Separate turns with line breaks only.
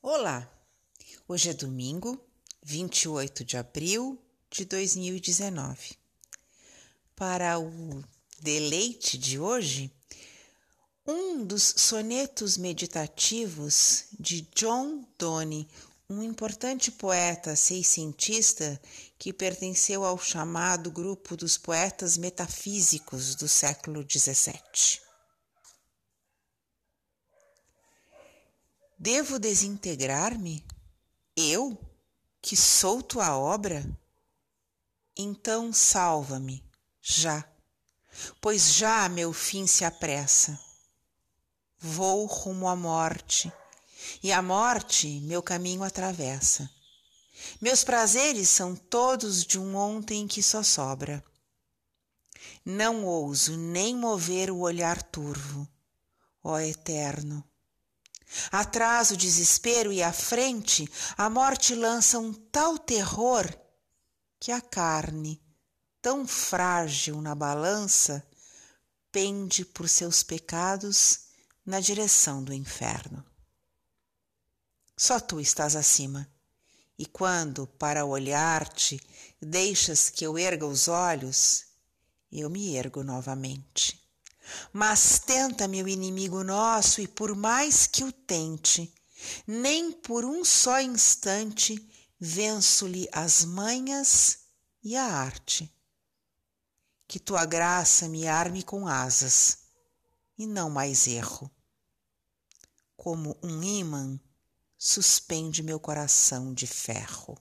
Olá! Hoje é domingo, 28 de abril de 2019. Para o deleite de hoje, um dos sonetos meditativos de John Donne, um importante poeta seiscentista que pertenceu ao chamado grupo dos poetas metafísicos do século XVII. Devo desintegrar-me? Eu, que sou tua obra? Então salva-me, já, pois já meu fim se apressa. Vou rumo à morte, e a morte meu caminho atravessa. Meus prazeres são todos de um ontem que só sobra. Não ouso nem mover o olhar turvo, ó Eterno Atrás o desespero e à frente a morte lança um tal terror que a carne, tão frágil na balança, pende por seus pecados na direção do inferno. Só tu estás acima, e quando, para olhar-te, deixas que eu erga os olhos, eu me ergo novamente. Mas tenta-me o inimigo nosso, e por mais que o tente, nem por um só instante venço-lhe as manhas e a arte. Que tua graça me arme com asas, e não mais erro. Como um ímã, suspende meu coração de ferro.